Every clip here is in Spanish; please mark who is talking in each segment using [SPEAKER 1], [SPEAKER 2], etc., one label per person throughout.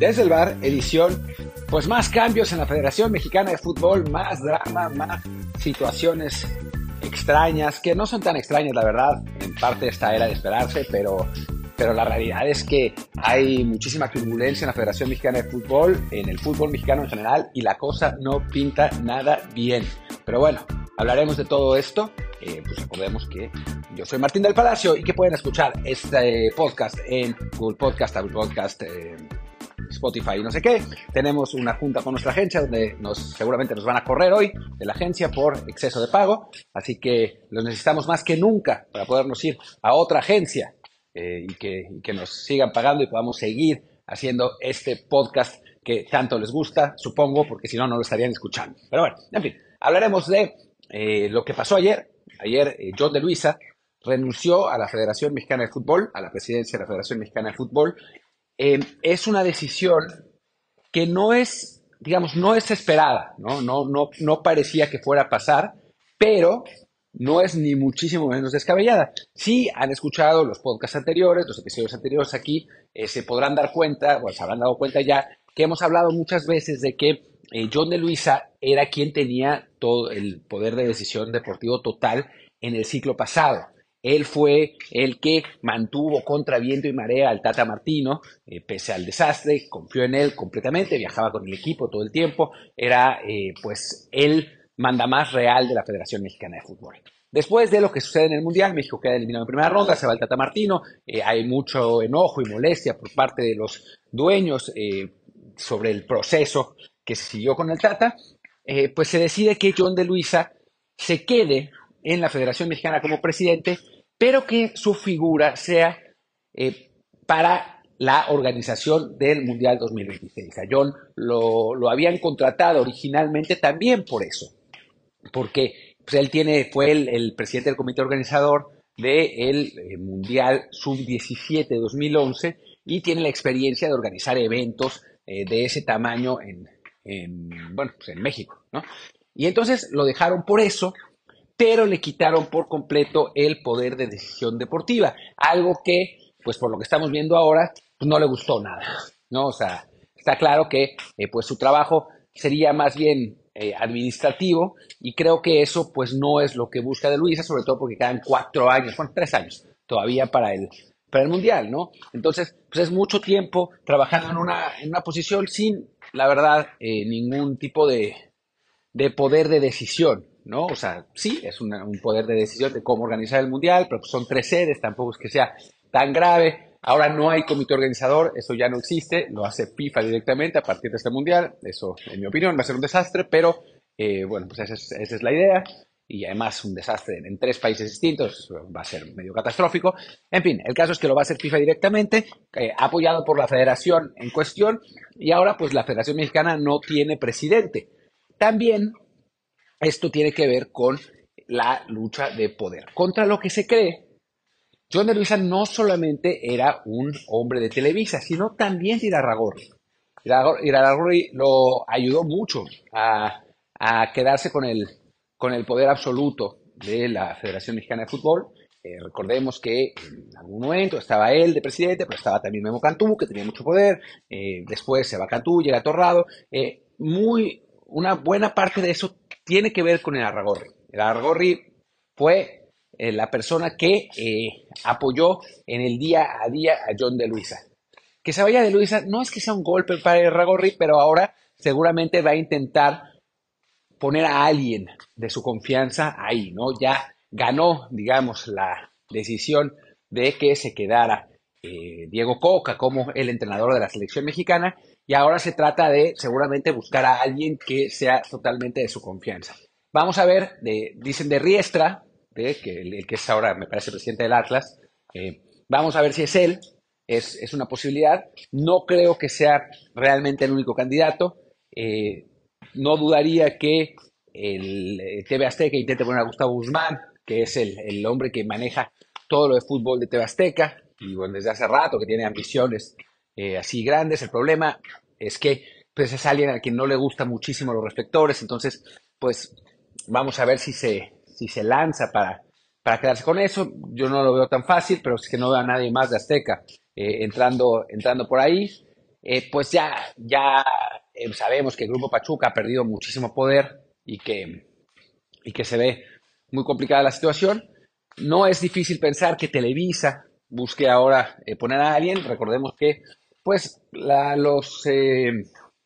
[SPEAKER 1] Desde el bar, edición, pues más cambios en la Federación Mexicana de Fútbol, más drama, más situaciones extrañas, que no son tan extrañas, la verdad, en parte esta era de esperarse, pero, pero la realidad es que hay muchísima turbulencia en la Federación Mexicana de Fútbol, en el fútbol mexicano en general, y la cosa no pinta nada bien. Pero bueno, hablaremos de todo esto. Eh, pues recordemos que yo soy Martín del Palacio y que pueden escuchar este podcast en Google Podcast, Apple Podcast, eh, Spotify y no sé qué. Tenemos una junta con nuestra agencia donde nos, seguramente nos van a correr hoy de la agencia por exceso de pago. Así que los necesitamos más que nunca para podernos ir a otra agencia eh, y, que, nos sigan pagando y podamos seguir haciendo este podcast que tanto les gusta, supongo, porque si no, no lo estarían escuchando. Pero bueno, en fin, hablaremos de eh, lo que pasó ayer. Ayer eh, John de Luisa renunció a la Federación Mexicana de Fútbol, a la presidencia de la Federación Mexicana de Fútbol. Eh, es una decisión que no es, digamos, no es esperada, ¿no? No, no, parecía que fuera a pasar, pero no es ni muchísimo menos descabellada. Si han escuchado los podcasts anteriores, los episodios anteriores aquí, se podrán dar cuenta, o se habrán dado cuenta ya, que hemos hablado muchas veces de que eh, John de Luisa era quien tenía todo el poder de decisión deportivo total en el ciclo pasado. Él fue el que mantuvo contra viento y marea al Tata Martino, eh, pese al desastre, confió en él completamente, viajaba con el equipo todo el tiempo, era eh, pues el mandamás real de la Federación Mexicana de Fútbol. Después de lo que sucede en el Mundial, México queda eliminado en primera ronda, se va el Tata Martino, hay mucho enojo y molestia por parte de los dueños sobre el proceso que se siguió con el Tata, eh, pues se decide que John de Luisa se quede en la Federación Mexicana como presidente, pero que su figura sea eh, para la organización del Mundial 2026. A John lo, habían contratado originalmente también por eso, porque pues, él tiene, fue el, presidente del comité organizador del eh, Mundial Sub-17 2011 y tiene la experiencia de organizar eventos de ese tamaño en, en, bueno, pues en México, ¿no? Y entonces lo dejaron por eso, pero le quitaron por completo el poder de decisión deportiva, algo que, pues por lo que estamos viendo ahora, pues no le gustó nada, ¿no? O sea, está claro que, eh, pues su trabajo sería más bien eh, administrativo y creo que eso, pues no es lo que busca de Luisa, sobre todo porque quedan cuatro años, bueno, tres años todavía para el, para el Mundial, ¿no? Entonces, pues es mucho tiempo trabajando en una, en una posición sin la verdad, eh, ningún tipo de, poder de decisión, ¿no? O sea, sí, es un poder de decisión de cómo organizar el Mundial, pero son tres sedes, tampoco es que sea tan grave. Ahora no hay comité organizador, eso ya no existe, lo hace FIFA directamente a partir de este Mundial. Eso, en mi opinión, va a ser un desastre, pero eh, bueno, pues esa es, la idea y además un desastre en tres países distintos, va a ser medio catastrófico. En fin, el caso es que lo va a hacer FIFA directamente, eh, apoyado por la federación en cuestión, y ahora pues la Federación Mexicana no tiene presidente. También esto tiene que ver con la lucha de poder. Contra lo que se cree, John de Luisa no solamente era un hombre de Televisa, sino también de Irarragorri. Irarragorri lo ayudó mucho a, quedarse con el con el poder absoluto de la Federación Mexicana de Fútbol. Eh, recordemos que en algún momento estaba él de presidente, pero estaba también Memo Cantú, que tenía mucho poder. Eh, después se va Cantú, llega Torrado. Eh, muy, una buena parte de eso tiene que ver con el Arragorri. El Arragorri fue la persona que apoyó en el día a día a John de Luisa. Que se vaya de Luisa no es que sea un golpe para el Arragorri, pero ahora seguramente va a intentar poner a alguien de su confianza ahí, ¿no? Ya ganó, digamos, la decisión de que se quedara eh, Diego Coca como el entrenador de la selección mexicana y ahora se trata de seguramente buscar a alguien que sea totalmente de su confianza. Vamos a ver, dicen de Riestra, que el, que es ahora, me parece, presidente del Atlas, eh, vamos a ver si es él, es, es, una posibilidad. No creo que sea realmente el único candidato. Eh, no dudaría que el, TV Azteca intente poner a Gustavo Guzmán, que es el, hombre que maneja todo lo de fútbol de TV Azteca, y bueno, desde hace rato que tiene ambiciones eh, así grandes. El problema es que pues, es alguien a quien no le gustan muchísimo los reflectores, entonces, pues vamos a ver si se, si se lanza para, para quedarse con eso. Yo no lo veo tan fácil, pero es que no veo a nadie más de Azteca eh, entrando, entrando por ahí. eh, pues ya, ya eh, sabemos que el Grupo Pachuca ha perdido muchísimo poder y que, y que se ve muy complicada la situación. No es difícil pensar que Televisa busque ahora poner a alguien. Recordemos que pues los,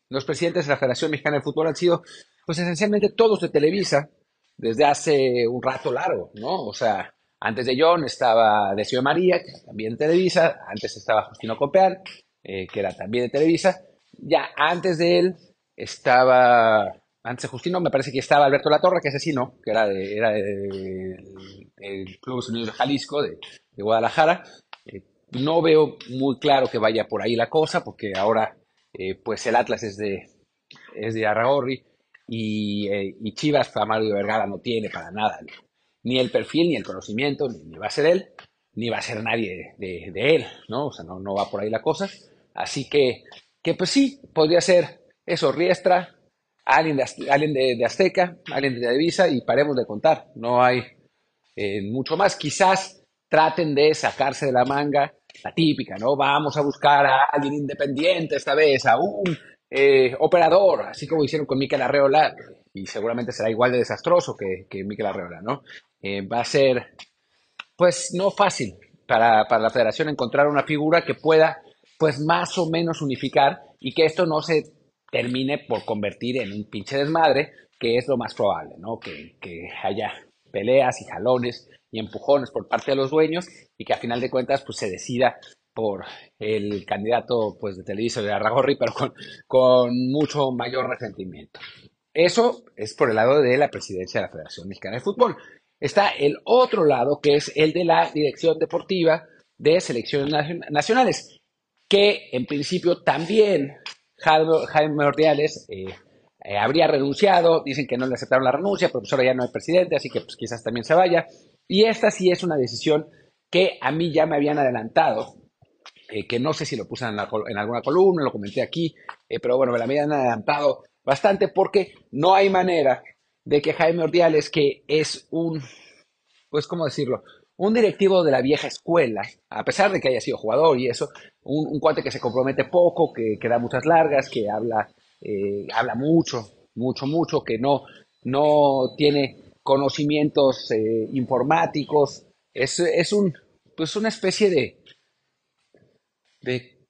[SPEAKER 1] los presidentes de la Federación Mexicana de Fútbol han sido pues esencialmente todos de Televisa desde hace un rato largo, ¿no? O sea, antes de John estaba Decio María, que también de Televisa, antes estaba Justino Copeal, eh, que era también de Televisa, ya antes de él estaba, antes de Justino me parece que estaba Alberto Latorre, que es así, ¿no? Que era de, Club Unidos de Jalisco, de, Guadalajara. Eh, no veo muy claro que vaya por ahí la cosa, porque ahora eh, pues el Atlas es de, es de Arragorri y, Chivas, Mario Vergara no tiene para nada ni el perfil, ni el conocimiento, ni, va a ser él, ni va a ser nadie de, él, ¿no? O sea, no, no, va por ahí la cosa. Así que, que pues sí, podría ser eso, Riestra, alguien de, alguien de, Azteca, alguien de Televisa y paremos de contar. No hay eh, mucho más. Quizás traten de sacarse de la manga la típica, ¿no? Vamos a buscar a alguien independiente esta vez, a un eh, operador, así como hicieron con Miquel Arreola, y seguramente será igual de desastroso que, que Miquel Arreola, ¿no? Eh, va a ser, pues, no fácil para, la federación encontrar una figura que pueda, pues, más o menos unificar y que esto no se termine por convertir en un pinche desmadre, que es lo más probable, ¿no? Que, haya peleas y jalones y empujones por parte de los dueños y que a final de cuentas, pues, se decida por el candidato pues, de Televisa de Arragorri, pero con, con mucho mayor resentimiento. Eso es por el lado de la presidencia de la Federación Mexicana de Fútbol. Está el otro lado, que es el de la dirección deportiva de selecciones nacionales, que en principio también Jaime Ordiales eh, eh, habría renunciado, dicen que no le aceptaron la renuncia, pero pues ya no hay presidente, así que pues quizás también se vaya. Y esta sí es una decisión que a mí ya me habían adelantado, eh, que no sé si lo puse en, alguna columna, lo comenté aquí, pero bueno, me la habían adelantado bastante porque no hay manera de que Jaime Ordiales, que es un, pues, ¿cómo decirlo? Un directivo de la vieja escuela, a pesar de que haya sido jugador y eso, un, cuate que se compromete poco, que, da muchas largas, que habla, eh, habla mucho, mucho, mucho, que no, no tiene conocimientos eh, informáticos, es, es un, pues una especie de,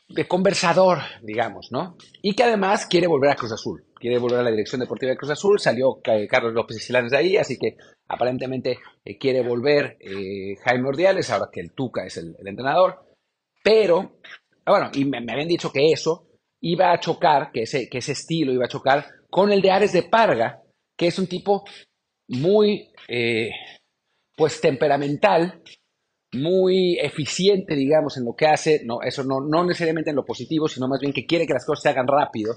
[SPEAKER 1] de conversador, digamos, ¿no? Y que además quiere volver a Cruz Azul, quiere volver a la dirección deportiva de Cruz Azul, salió Carlos López Silanes de ahí, así que aparentemente eh, quiere volver eh, Jaime Ordiales, ahora que el Tuca es el, entrenador, pero, ah, bueno, y me, habían dicho que eso iba a chocar, que ese, que ese estilo iba a chocar con el de Ares de Parga, que es un tipo muy, eh, pues, temperamental, muy eficiente, digamos, en lo que hace, no, eso no, no necesariamente en lo positivo, sino más bien que quiere que las cosas se hagan rápido.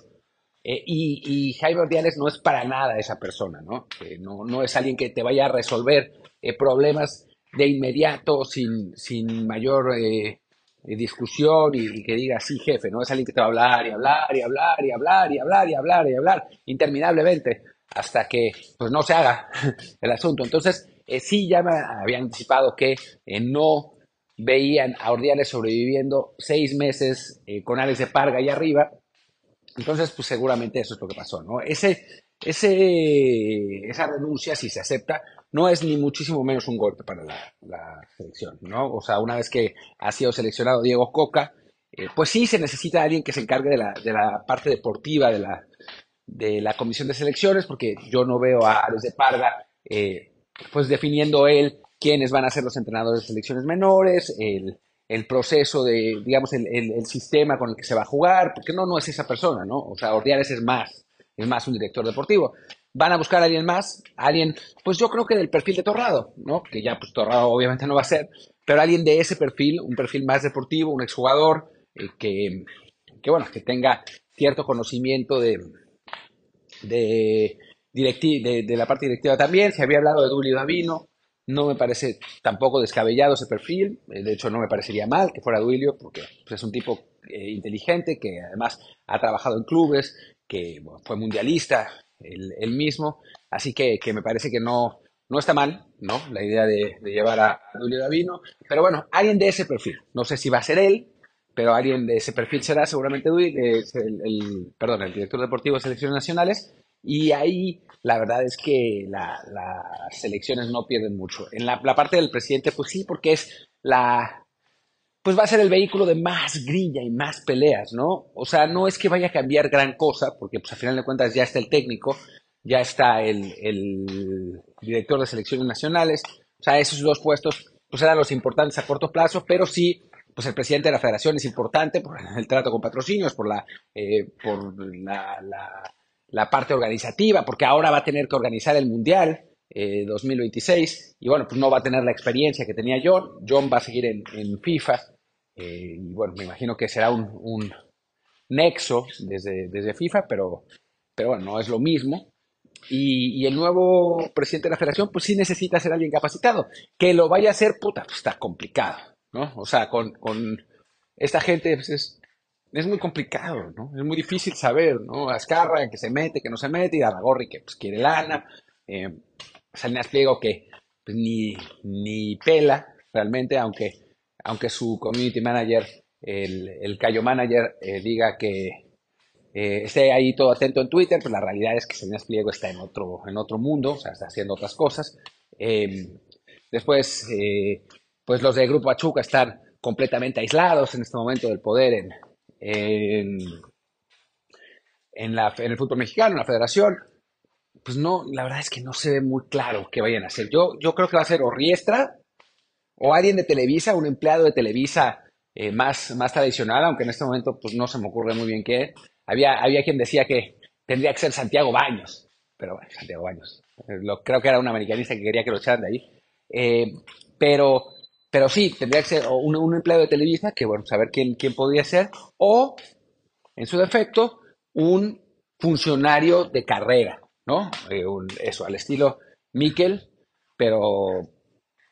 [SPEAKER 1] Eh, y, Jaime Ordiales no es para nada esa persona, ¿no? no, no, es alguien que te vaya a resolver eh, problemas de inmediato, sin, sin mayor eh, discusión y, que diga, sí, jefe, ¿no? Es alguien que te va a hablar y hablar y hablar y hablar y hablar y hablar y hablar interminablemente hasta que pues no se haga el asunto. Entonces, eh, sí ya me habían anticipado que eh, no veían a Ordiales sobreviviendo seis meses eh, con Alex de Parga ahí arriba. Entonces, pues seguramente eso es lo que pasó, ¿no? Ese, esa renuncia, si se acepta, no es ni muchísimo menos un golpe para la, selección, ¿no? O sea, una vez que ha sido seleccionado Diego Coca, pues sí se necesita alguien que se encargue de la, de la parte deportiva de la, de la comisión de selecciones, porque yo no veo a Alex de Parga pues definiendo él quiénes van a ser los entrenadores de selecciones menores, el, proceso de, digamos, el, sistema con el que se va a jugar, porque no, no es esa persona, ¿no? O sea, Ordiales es más, es más un director deportivo. Van a buscar a alguien más, alguien, pues yo creo que del perfil de Torrado, ¿no? Que ya, pues Torrado obviamente no va a ser, pero alguien de ese perfil, un perfil más deportivo, un exjugador, eh, que, que, bueno, que tenga cierto conocimiento de, de, de, la parte directiva también. Se había hablado de Dulio Davino. No me parece tampoco descabellado ese perfil. Eh, de hecho, no me parecería mal que fuera Duilio, porque pues, es un tipo eh, inteligente que además ha trabajado en clubes, que fue mundialista él, mismo. Así que, me parece que no, no está mal, ¿no? La idea de, llevar a, Duilio Davino. Pero bueno, alguien de ese perfil. No sé si va a ser él, pero alguien de ese perfil será seguramente el, perdón, el director deportivo de selecciones nacionales, y ahí la verdad es que las selecciones no pierden mucho. En la, parte del presidente, pues sí, porque es la, pues va a ser el vehículo de más grilla y más peleas, ¿no? O sea, no es que vaya a cambiar gran cosa, porque pues a final de cuentas ya está el técnico, ya está el, el director de selecciones nacionales, o sea, esos dos puestos pues eran los importantes a corto plazo, pero sí pues el presidente de la federación es importante por el trato con patrocinios, por la, eh, por la, parte organizativa, porque ahora va a tener que organizar el Mundial 2026 eh, y bueno, pues no va a tener la experiencia que tenía John. John va a seguir en, FIFA eh, y bueno, me imagino que será un, nexo desde, desde FIFA, pero, pero bueno, no es lo mismo. Y, el nuevo presidente de la federación, pues sí necesita ser alguien capacitado. Que lo vaya a hacer, puta, pues está complicado. O sea, con, esta gente pues, es, es, muy complicado, ¿no? Es muy difícil saber, ¿no? Azcarra, que se mete, que no se mete, y Aragorri, que pues quiere lana, eh, Salinas Pliego, que pues, ni, ni pela realmente, aunque, aunque su community manager, el, el Cayo manager, eh, diga que eh, esté ahí todo atento en Twitter, pues la realidad es que Salinas Pliego está en otro, en otro mundo, o sea, está haciendo otras cosas. Eh, después, pues los del Grupo Achuca están completamente aislados en este momento del poder en, en, en, el fútbol mexicano, en la federación. Pues no, la verdad es que no se ve muy claro qué vayan a hacer. Yo, yo creo que va a ser o Riestra o alguien de Televisa, un empleado de Televisa eh, más, más tradicional, aunque en este momento pues no se me ocurre muy bien qué. Había, había quien decía que tendría que ser Santiago Baños, pero bueno, Santiago Baños. Lo, creo que era un americanista que quería que lo echaran de ahí. Eh, pero pero sí, tendría que ser un, un empleado de Televisa, que bueno, saber quién, quién podría ser, o, en su defecto, un funcionario de carrera, ¿no? Eh, eso, al estilo Miquel, pero,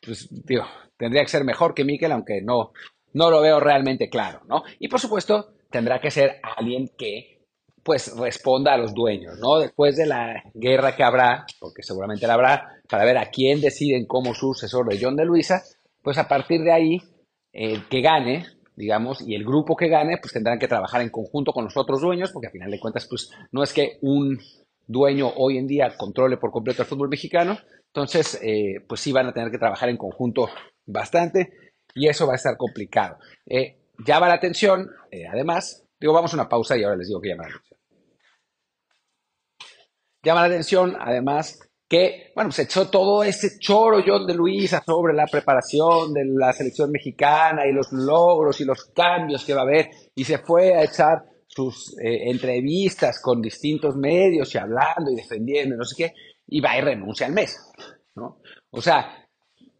[SPEAKER 1] pues, digo, tendría que ser mejor que Miquel, aunque no, no lo veo realmente claro, ¿no? Y por supuesto, tendrá que ser alguien que, pues, responda a los dueños, ¿no? Después de la guerra que habrá, porque seguramente la habrá, para ver a quién deciden como sucesor de John de Luisa, pues a partir de ahí, el que gane, digamos, y el grupo que gane, pues tendrán que trabajar en conjunto con los otros dueños, porque al final de cuentas, pues no es que un dueño hoy en día controle por completo el fútbol mexicano, entonces, eh, pues sí van a tener que trabajar en conjunto bastante y eso va a estar complicado. Eh, llama la atención, eh, además, digo, vamos a una pausa y ahora les digo que llama la atención. Llama la atención, además, que, bueno, se echó todo ese choro de Luisa sobre la preparación de la selección mexicana y los logros y los cambios que va a haber, y se fue a echar sus eh, entrevistas con distintos medios y hablando y defendiendo, no sé qué, y va y renuncia al mes, ¿no? O sea,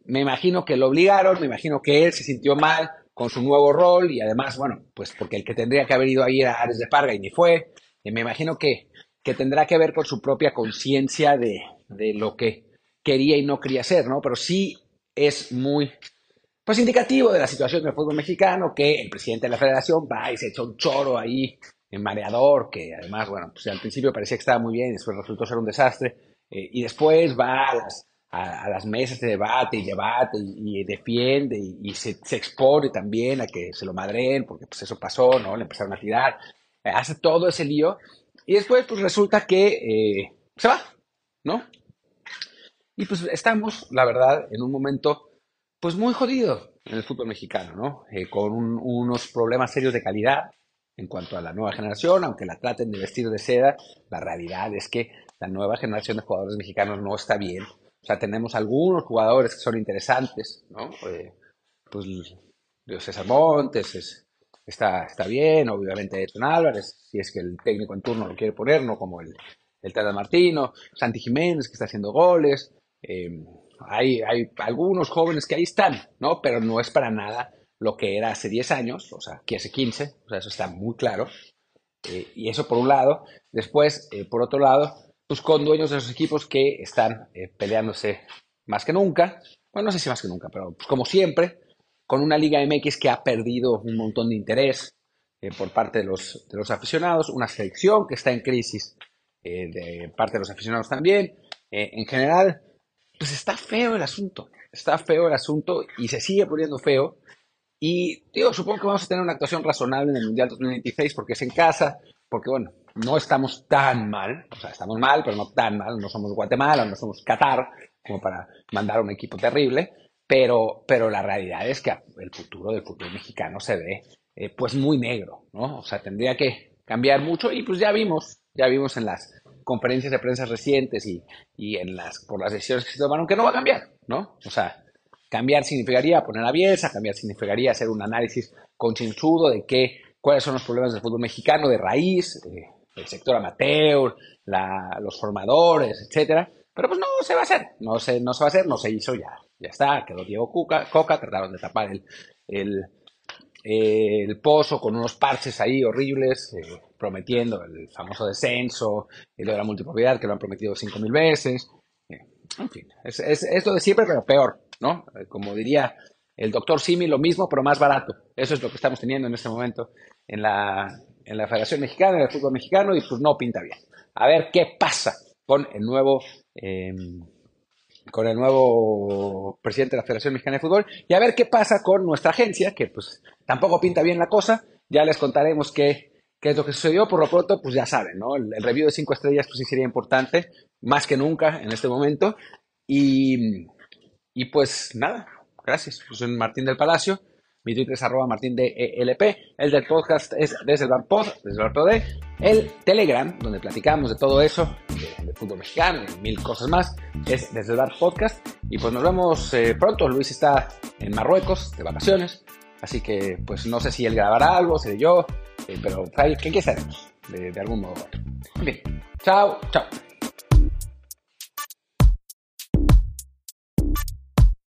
[SPEAKER 1] me imagino que lo obligaron, me imagino que él se sintió mal con su nuevo rol y además, bueno, pues porque el que tendría que haber ido ahí era Ares de Parga y ni fue, me imagino que, que tendrá que ver con su propia conciencia de, de lo que quería y no quería hacer, ¿no? Pero sí es muy, pues indicativo de la situación del fútbol mexicano que el presidente de la federación va y se echa un choro ahí en mareador, que además, bueno, pues al principio parecía que estaba muy bien, después resultó ser un desastre, eh, y después va a las, mesas de debate y debate y, defiende y, se, expone también a que se lo madreen, porque pues eso pasó, ¿no? Le empezaron a tirar, hace todo ese lío, y después pues resulta que eh, se va, ¿no? Y pues estamos, la verdad, en un momento pues muy jodido en el fútbol mexicano, ¿no? Eh, con unos problemas serios de calidad en cuanto a la nueva generación, aunque la traten de vestir de seda, la realidad es que la nueva generación de jugadores mexicanos no está bien. O sea, tenemos algunos jugadores que son interesantes, ¿no? Eh, pues César Montes está, está bien, obviamente Edson Álvarez, si es que el técnico en turno lo quiere poner, no como el, el Tata Martino, Santi Jiménez que está haciendo goles, eh, hay, algunos jóvenes que ahí están, ¿no? Pero no es para nada lo que era hace 10 años, o sea, que hace 15, o sea, eso está muy claro. Eh, y eso por un lado. Después, eh, por otro lado, pues con dueños de esos equipos que están peleándose más que nunca, bueno, no sé si más que nunca, pero pues como siempre, con una Liga MX que ha perdido un montón de interés por parte de los aficionados, una selección que está en crisis de parte de los aficionados también. en general, pues está feo el asunto, está feo el asunto y se sigue poniendo feo Y digo, supongo que vamos a tener una actuación razonable en el Mundial 2026 porque es en casa, porque bueno, no estamos tan mal, o sea, estamos mal, pero no tan mal, no somos Guatemala, no somos Qatar, como para mandar un equipo terrible, pero, pero la realidad es que el futuro del fútbol mexicano se ve eh, pues muy negro, ¿no? O sea, tendría que cambiar mucho y pues ya vimos, ya vimos en las conferencias de prensa recientes y, y en las, por las decisiones que se tomaron que no va a cambiar, ¿no? O sea, cambiar significaría poner a Bielsa, cambiar significaría hacer un análisis concienzudo de qué, cuáles son los problemas del fútbol mexicano de raíz, eh, el sector amateur, los formadores, etcétera. Pero pues no se va a hacer, no se, no se va a hacer, no se hizo ya. Ya está, quedó Diego Coca, Coca trataron de tapar el, el, el pozo con unos parches ahí horribles, eh, prometiendo el famoso descenso, lo de la multipropiedad que lo han prometido cinco mil veces. Eh, en fin, es, es, lo de siempre, pero peor, ¿no? Eh, como diría el doctor Simi, lo mismo, pero más barato. Eso es lo que estamos teniendo en este momento en la, en la Federación Mexicana, en el fútbol mexicano, y pues no pinta bien. A ver qué pasa con el nuevo, em, con el nuevo presidente de la Federación Mexicana de Fútbol, y a ver qué pasa con nuestra agencia, que pues tampoco pinta bien la cosa. Ya les contaremos qué, qué es lo que sucedió. Por lo pronto, pues ya saben, ¿no? El, review de cinco estrellas, pues sí sería importante, más que nunca en este momento. Y, y pues nada, gracias. Pues soy Martín del Palacio. Mi Twitter es arroba martín de ELP. El del podcast es desde el Pod, desde el de El Telegram, donde platicamos de todo eso, fútbol mexicano y mil cosas más, es desde el Podcast. Y pues nos vemos eh, pronto. Luis está en Marruecos de vacaciones. Así que pues no sé si él grabará algo, seré yo. Eh, pero ¿qué, qué sabemos? De, de algún modo. Bien. Chao, chao.